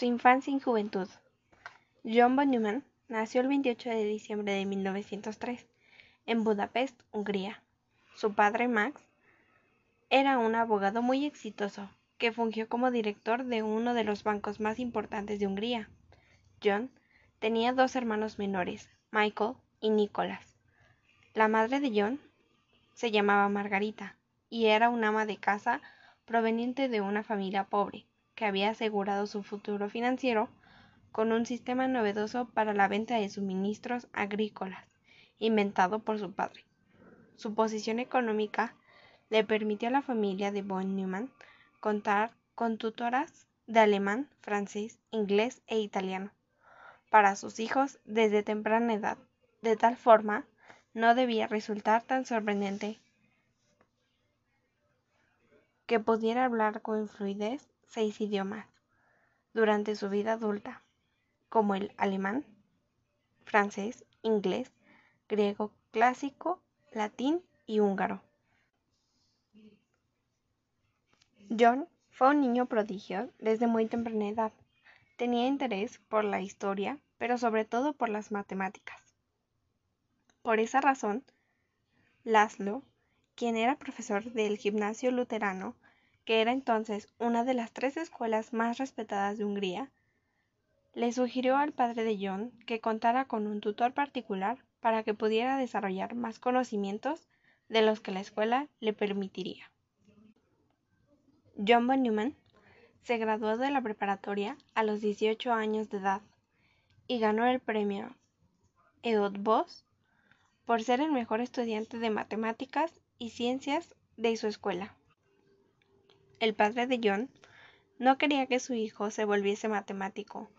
Su infancia y juventud. John von Neumann nació el 28 de diciembre de 1903 en Budapest, Hungría. Su padre, Max, era un abogado muy exitoso que fungió como director de uno de los bancos más importantes de Hungría. John tenía dos hermanos menores, Michael y Nicholas. La madre de John se llamaba Margarita y era una ama de casa proveniente de una familia pobre que había asegurado su futuro financiero con un sistema novedoso para la venta de suministros agrícolas, inventado por su padre. Su posición económica le permitió a la familia de von Neumann contar con tutoras de alemán, francés, inglés e italiano para sus hijos desde temprana edad. De tal forma, no debía resultar tan sorprendente que pudiera hablar con fluidez seis idiomas durante su vida adulta, como el alemán, francés, inglés, griego clásico, latín y húngaro. John fue un niño prodigio desde muy temprana edad. Tenía interés por la historia, pero sobre todo por las matemáticas. Por esa razón, Laszlo, quien era profesor del gimnasio luterano, que era entonces una de las tres escuelas más respetadas de Hungría, le sugirió al padre de John que contara con un tutor particular para que pudiera desarrollar más conocimientos de los que la escuela le permitiría. John von Neumann se graduó de la preparatoria a los 18 años de edad y ganó el premio Eötvös por ser el mejor estudiante de matemáticas y ciencias de su escuela. El padre de John no quería que su hijo se volviese matemático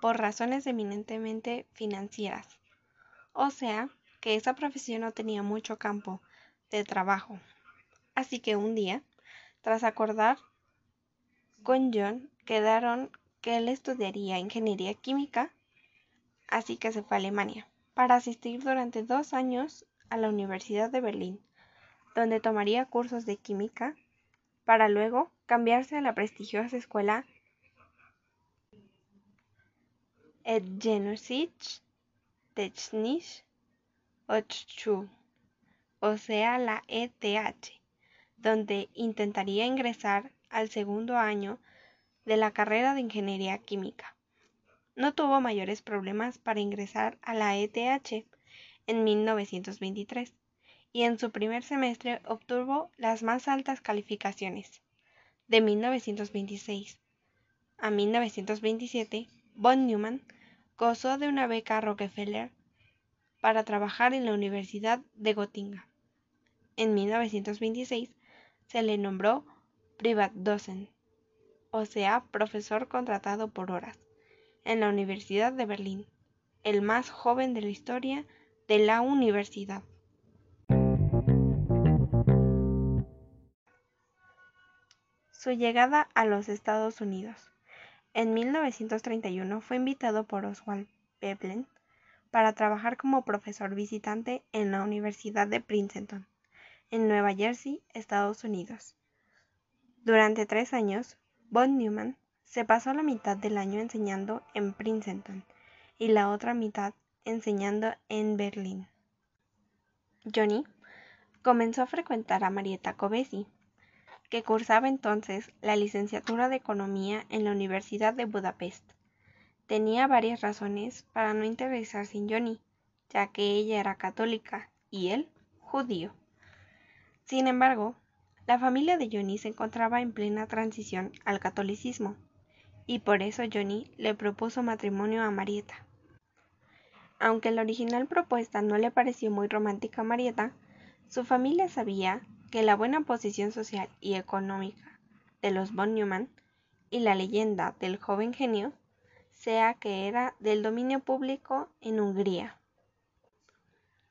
por razones eminentemente financieras, o sea, que esa profesión no tenía mucho campo de trabajo. Así que un día, tras acordar con John, quedaron que él estudiaría ingeniería química, así que se fue a Alemania para asistir durante dos años a la Universidad de Berlín, donde tomaría cursos de química para luego cambiarse a la prestigiosa escuela Etgenosich Technisch Hochschule, o sea, la ETH, donde intentaría ingresar al segundo año de la carrera de Ingeniería Química. No tuvo mayores problemas para ingresar a la ETH en 1923 y en su primer semestre obtuvo las más altas calificaciones. De 1926 a 1927, von Neumann gozó de una beca Rockefeller para trabajar en la Universidad de Gotinga. En 1926 se le nombró Privatdozent, o sea, profesor contratado por horas, en la Universidad de Berlín, el más joven de la historia de la universidad. Su llegada a los Estados Unidos. En 1931 fue invitado por Oswald Veblen para trabajar como profesor visitante en la Universidad de Princeton, en Nueva Jersey, Estados Unidos. Durante tres años, von Neumann se pasó la mitad del año enseñando en Princeton y la otra mitad enseñando en Berlín. Johnny comenzó a frecuentar a Marietta Covesi, que cursaba entonces la licenciatura de Economía en la Universidad de Budapest. Tenía varias razones para no interesarse en Johnny, ya que ella era católica y él judío. Sin embargo, la familia de Johnny se encontraba en plena transición al catolicismo, y por eso Johnny le propuso matrimonio a Marieta. Aunque la original propuesta no le pareció muy romántica a Marieta, su familia sabía que la buena posición social y económica de los von Neumann y la leyenda del joven genio sea que era del dominio público en Hungría.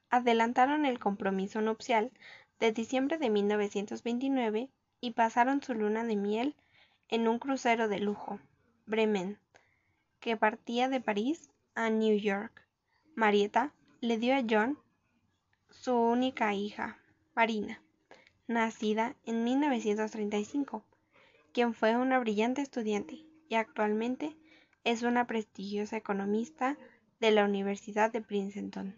Adelantaron el compromiso nupcial de diciembre de 1929 y pasaron su luna de miel en un crucero de lujo, Bremen, que partía de París a New York. Marieta le dio a John su única hija, Marina nacida en 1935, quien fue una brillante estudiante y actualmente es una prestigiosa economista de la Universidad de Princeton.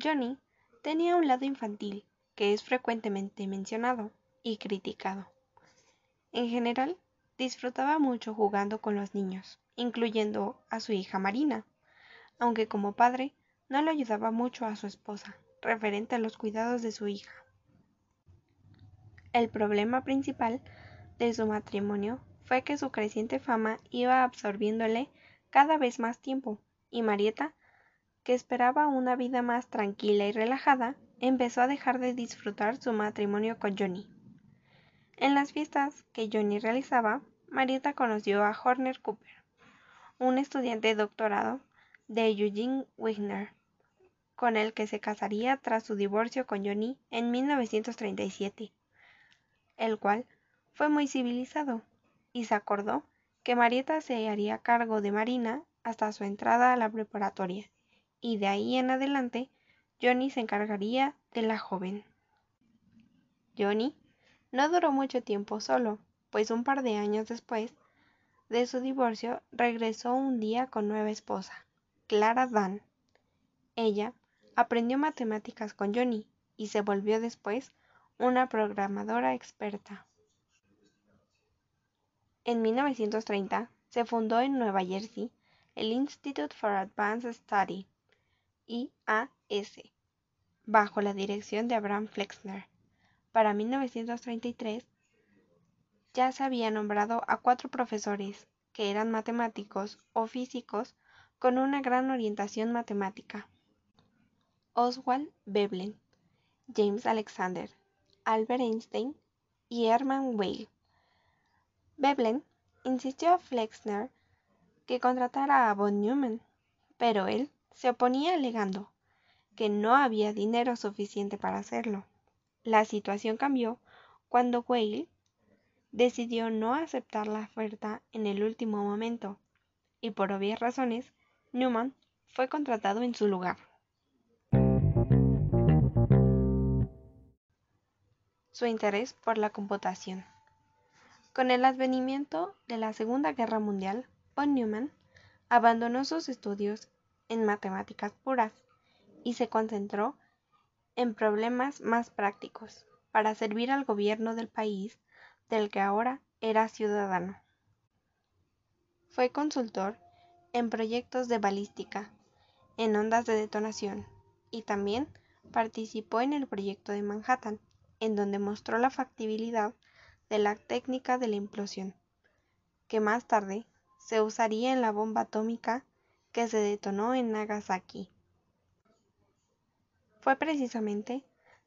Johnny tenía un lado infantil que es frecuentemente mencionado y criticado. En general, disfrutaba mucho jugando con los niños, incluyendo a su hija Marina, aunque como padre no le ayudaba mucho a su esposa, referente a los cuidados de su hija. El problema principal de su matrimonio fue que su creciente fama iba absorbiéndole cada vez más tiempo, y Marieta, que esperaba una vida más tranquila y relajada, empezó a dejar de disfrutar su matrimonio con Johnny. En las fiestas que Johnny realizaba, Marieta conoció a Horner Cooper, un estudiante de doctorado de Eugene Wigner, con el que se casaría tras su divorcio con Johnny en 1937, el cual fue muy civilizado, y se acordó que Marieta se haría cargo de Marina hasta su entrada a la preparatoria, y de ahí en adelante Johnny se encargaría de la joven. Johnny no duró mucho tiempo solo, pues un par de años después de su divorcio regresó un día con nueva esposa, Clara Dan. Ella aprendió matemáticas con Johnny y se volvió después una programadora experta. En 1930 se fundó en Nueva Jersey el Institute for Advanced Study, IAS, bajo la dirección de Abraham Flexner. Para 1933 ya se había nombrado a cuatro profesores que eran matemáticos o físicos con una gran orientación matemática. Oswald Veblen, James Alexander, Albert Einstein y Hermann Weyl. Veblen insistió a Flexner que contratara a von Neumann, pero él se oponía alegando que no había dinero suficiente para hacerlo. La situación cambió cuando Weyl decidió no aceptar la oferta en el último momento, y por obvias razones, Newman fue contratado en su lugar. Su interés por la computación. Con el advenimiento de la Segunda Guerra Mundial, von Neumann abandonó sus estudios en matemáticas puras y se concentró en problemas más prácticos para servir al gobierno del país del que ahora era ciudadano. Fue consultor en proyectos de balística, en ondas de detonación, y también participó en el proyecto de Manhattan, en donde mostró la factibilidad de la técnica de la implosión, que más tarde se usaría en la bomba atómica que se detonó en Nagasaki. Fue precisamente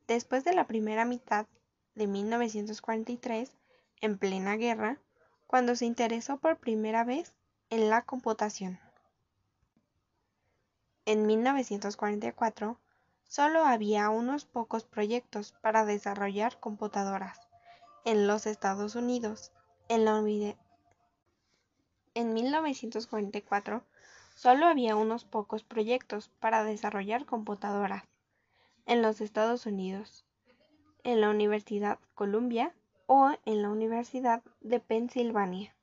después de la primera mitad de 1943, en plena guerra, cuando se interesó por primera vez en la computación. En 1944, solo había unos pocos proyectos para desarrollar computadoras en los Estados Unidos. En, la en 1944 solo había unos pocos proyectos para desarrollar computadoras en los Estados Unidos, en la Universidad Columbia o en la Universidad de Pensilvania.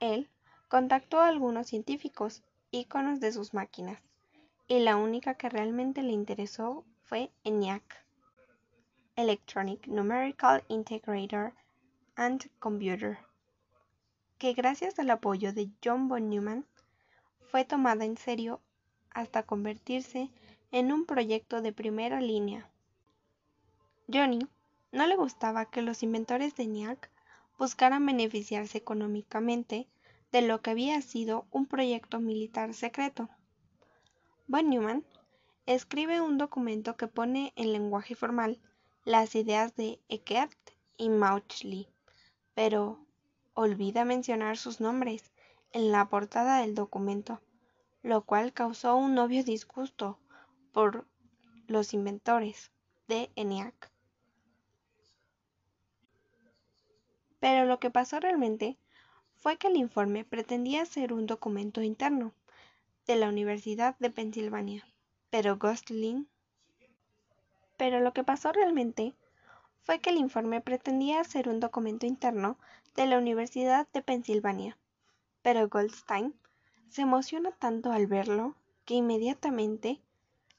Él contactó a algunos científicos íconos de sus máquinas, y la única que realmente le interesó fue ENIAC, Electronic Numerical Integrator and Computer que gracias al apoyo de John von Neumann fue tomada en serio hasta convertirse en un proyecto de primera línea. Johnny no le gustaba que los inventores de ENIAC buscaran beneficiarse económicamente de lo que había sido un proyecto militar secreto. Von Neumann escribe un documento que pone en lenguaje formal las ideas de Eckert y Mauchly, pero olvida mencionar sus nombres en la portada del documento, lo cual causó un obvio disgusto por los inventores de ENIAC. Pero lo que pasó realmente fue que el informe pretendía ser un documento interno de la Universidad de Pensilvania, pero Gosling pero lo que pasó realmente fue que el informe pretendía ser un documento interno de la Universidad de Pensilvania, Pero Goldstein se emociona tanto al verlo que inmediatamente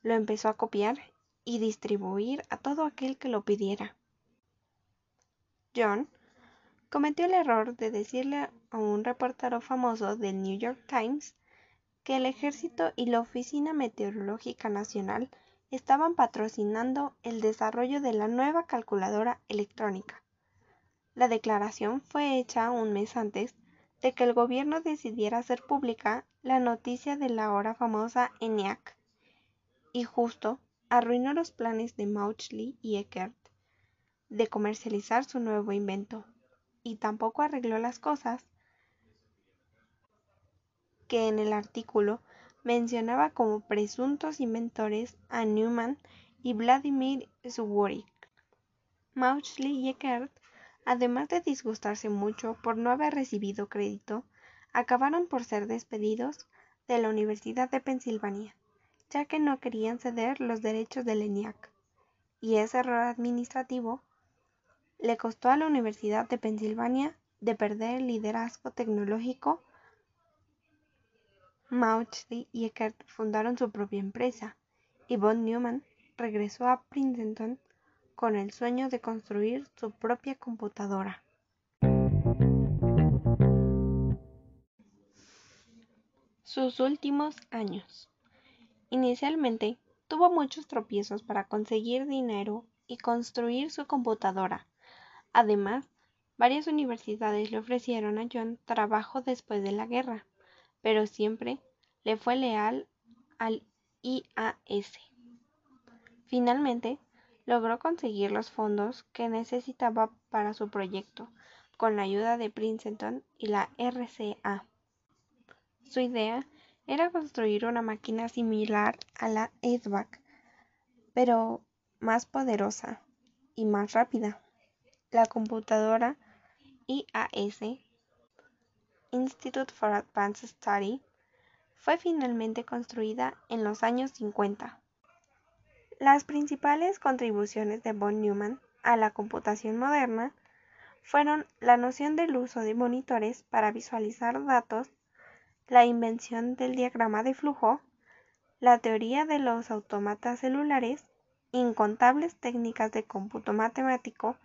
lo empezó a copiar y distribuir a todo aquel que lo pidiera. John cometió el error de decirle a un reportero famoso del New York Times que el ejército y la Oficina Meteorológica Nacional estaban patrocinando el desarrollo de la nueva calculadora electrónica. La declaración fue hecha un mes antes de que el gobierno decidiera hacer pública la noticia de la ahora famosa ENIAC, y justo arruinó los planes de Mauchly y Eckert de comercializar su nuevo invento, y tampoco arregló las cosas que en el artículo mencionaba como presuntos inventores a Newman y Vladimir Suvorik. Mauchly y Eckert además de disgustarse mucho por no haber recibido crédito, acabaron por ser despedidos de la Universidad de Pensilvania, ya que no querían ceder los derechos del ENIAC, y ese error administrativo le costó a la Universidad de Pensilvania de perder el liderazgo tecnológico. Mauchly y Eckert fundaron su propia empresa, y von Neumann regresó a Princeton con el sueño de construir su propia computadora. Sus últimos años. Inicialmente, tuvo muchos tropiezos para conseguir dinero y construir su computadora. Además, varias universidades le ofrecieron a John trabajo después de la guerra, pero siempre le fue leal al IAS. Finalmente, logró conseguir los fondos que necesitaba para su proyecto con la ayuda de Princeton y la RCA. Su idea era construir una máquina similar a la SBAC, pero más poderosa y más rápida. La computadora IAS, Institute for Advanced Study, fue finalmente construida en los años 50 las principales contribuciones de von Neumann a la computación moderna fueron la noción del uso de monitores para visualizar datos, la invención del diagrama de flujo, la teoría de los autómatas celulares, incontables técnicas de cómputo matemático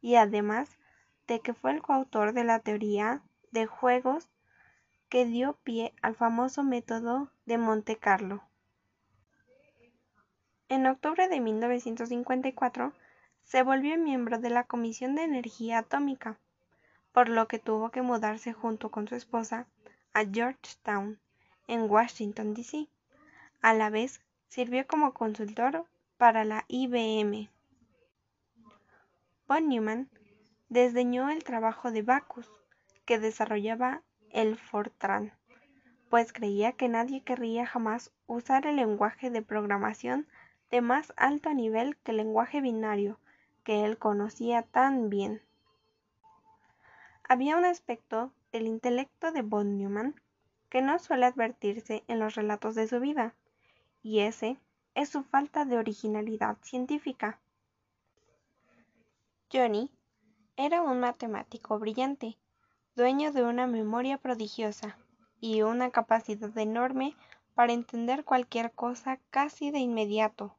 y además de que fue el coautor de la teoría de juegos que dio pie al famoso método de Monte Carlo. En octubre de 1954 se volvió miembro de la Comisión de Energía Atómica, por lo que tuvo que mudarse junto con su esposa a Georgetown, en Washington, D.C. A la vez, sirvió como consultor para la IBM. Von Neumann desdeñó el trabajo de Backus, que desarrollaba el Fortran, pues creía que nadie querría jamás usar el lenguaje de programación de más alto nivel que el lenguaje binario que él conocía tan bien. Había un aspecto del intelecto de von Neumann que no suele advertirse en los relatos de su vida, y ese es su falta de originalidad científica. Johnny era un matemático brillante, dueño de una memoria prodigiosa y una capacidad enorme para entender cualquier cosa casi de inmediato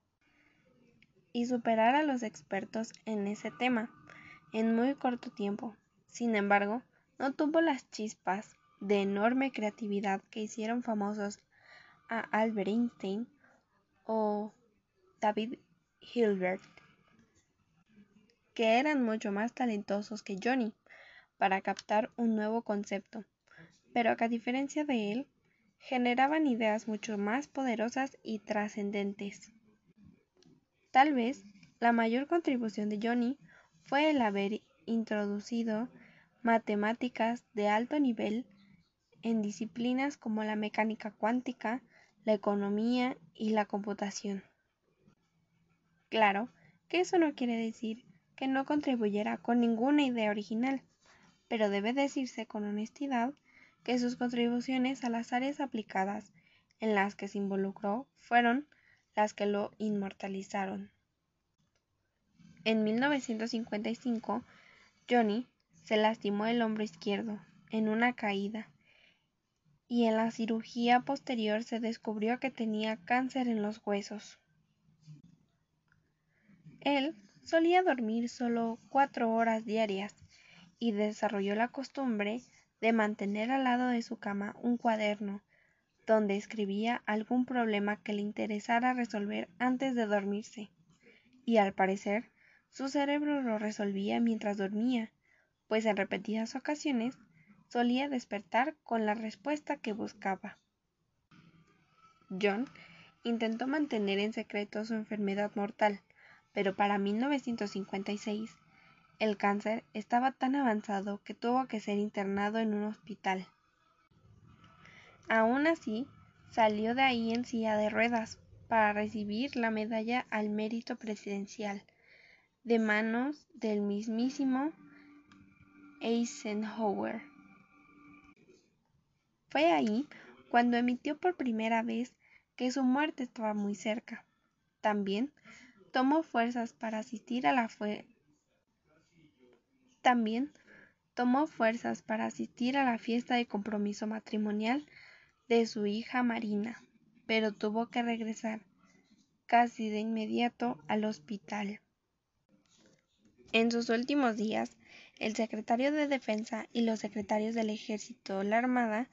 y superar a los expertos en ese tema en muy corto tiempo. Sin embargo, no tuvo las chispas de enorme creatividad que hicieron famosos a Albert Einstein o David Hilbert, que eran mucho más talentosos que Johnny para captar un nuevo concepto, pero a diferencia de él, generaban ideas mucho más poderosas y trascendentes. Tal vez la mayor contribución de Johnny fue el haber introducido matemáticas de alto nivel en disciplinas como la mecánica cuántica, la economía y la computación. Claro que eso no quiere decir que no contribuyera con ninguna idea original, pero debe decirse con honestidad que sus contribuciones a las áreas aplicadas en las que se involucró fueron las que lo inmortalizaron. En 1955, Johnny se lastimó el hombro izquierdo en una caída y en la cirugía posterior se descubrió que tenía cáncer en los huesos. Él solía dormir solo cuatro horas diarias y desarrolló la costumbre de mantener al lado de su cama un cuaderno donde escribía algún problema que le interesara resolver antes de dormirse. Y al parecer, su cerebro lo resolvía mientras dormía, pues en repetidas ocasiones solía despertar con la respuesta que buscaba. John intentó mantener en secreto su enfermedad mortal, pero para 1956 el cáncer estaba tan avanzado que tuvo que ser internado en un hospital. Aún así, salió de ahí en silla de ruedas para recibir la medalla al mérito presidencial de manos del mismísimo Eisenhower. Fue ahí cuando emitió por primera vez que su muerte estaba muy cerca. También tomó fuerzas para asistir a la También tomó fuerzas para asistir a la fiesta de compromiso matrimonial de su hija Marina, pero tuvo que regresar casi de inmediato al hospital. En sus últimos días, el secretario de Defensa y los secretarios del Ejército, la Armada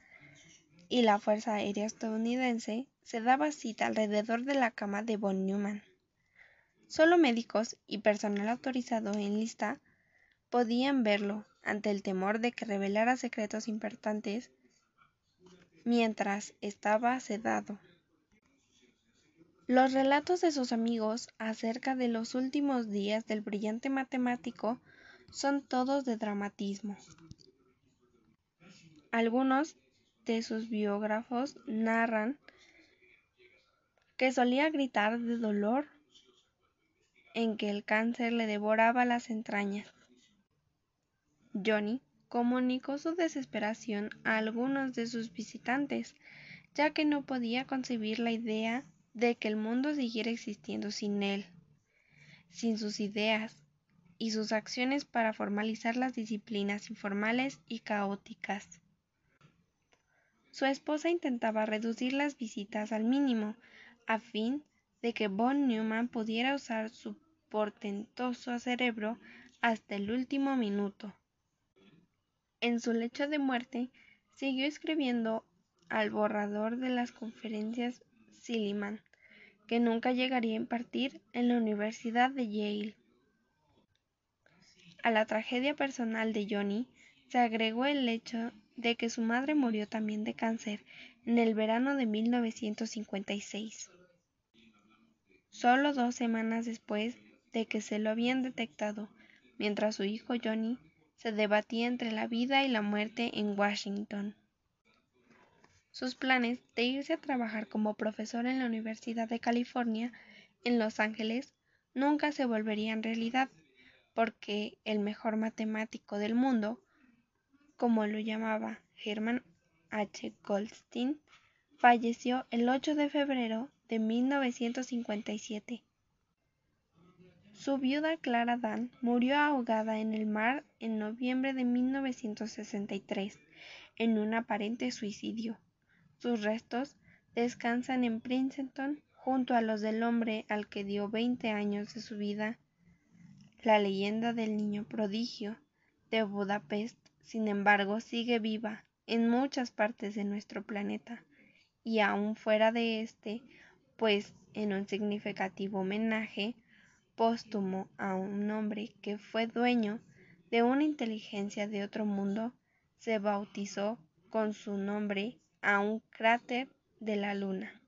y la Fuerza Aérea estadounidense se daba cita alrededor de la cama de von Neumann. Solo médicos y personal autorizado en lista podían verlo ante el temor de que revelara secretos importantes mientras estaba sedado. Los relatos de sus amigos acerca de los últimos días del brillante matemático son todos de dramatismo. Algunos de sus biógrafos narran que solía gritar de dolor en que el cáncer le devoraba las entrañas. Johnny comunicó su desesperación a algunos de sus visitantes, ya que no podía concebir la idea de que el mundo siguiera existiendo sin él, sin sus ideas y sus acciones para formalizar las disciplinas informales y caóticas. Su esposa intentaba reducir las visitas al mínimo, a fin de que von Neumann pudiera usar su portentoso cerebro hasta el último minuto. En su lecho de muerte, siguió escribiendo al borrador de las conferencias Silliman, que nunca llegaría a impartir en la Universidad de Yale. A la tragedia personal de Johnny se agregó el hecho de que su madre murió también de cáncer en el verano de 1956. Solo dos semanas después de que se lo habían detectado, mientras su hijo Johnny se debatía entre la vida y la muerte en Washington. Sus planes de irse a trabajar como profesor en la Universidad de California en Los Ángeles nunca se volverían realidad, porque el mejor matemático del mundo, como lo llamaba Hermann H. Goldstein, falleció el 8 de febrero de 1957 su viuda Clara Dan murió ahogada en el mar en noviembre de 1963 en un aparente suicidio. Sus restos descansan en Princeton junto a los del hombre al que dio 20 años de su vida. La leyenda del niño prodigio de Budapest, sin embargo, sigue viva en muchas partes de nuestro planeta y aún fuera de este, pues en un significativo homenaje póstumo a un hombre que fue dueño de una inteligencia de otro mundo, se bautizó con su nombre a un cráter de la Luna.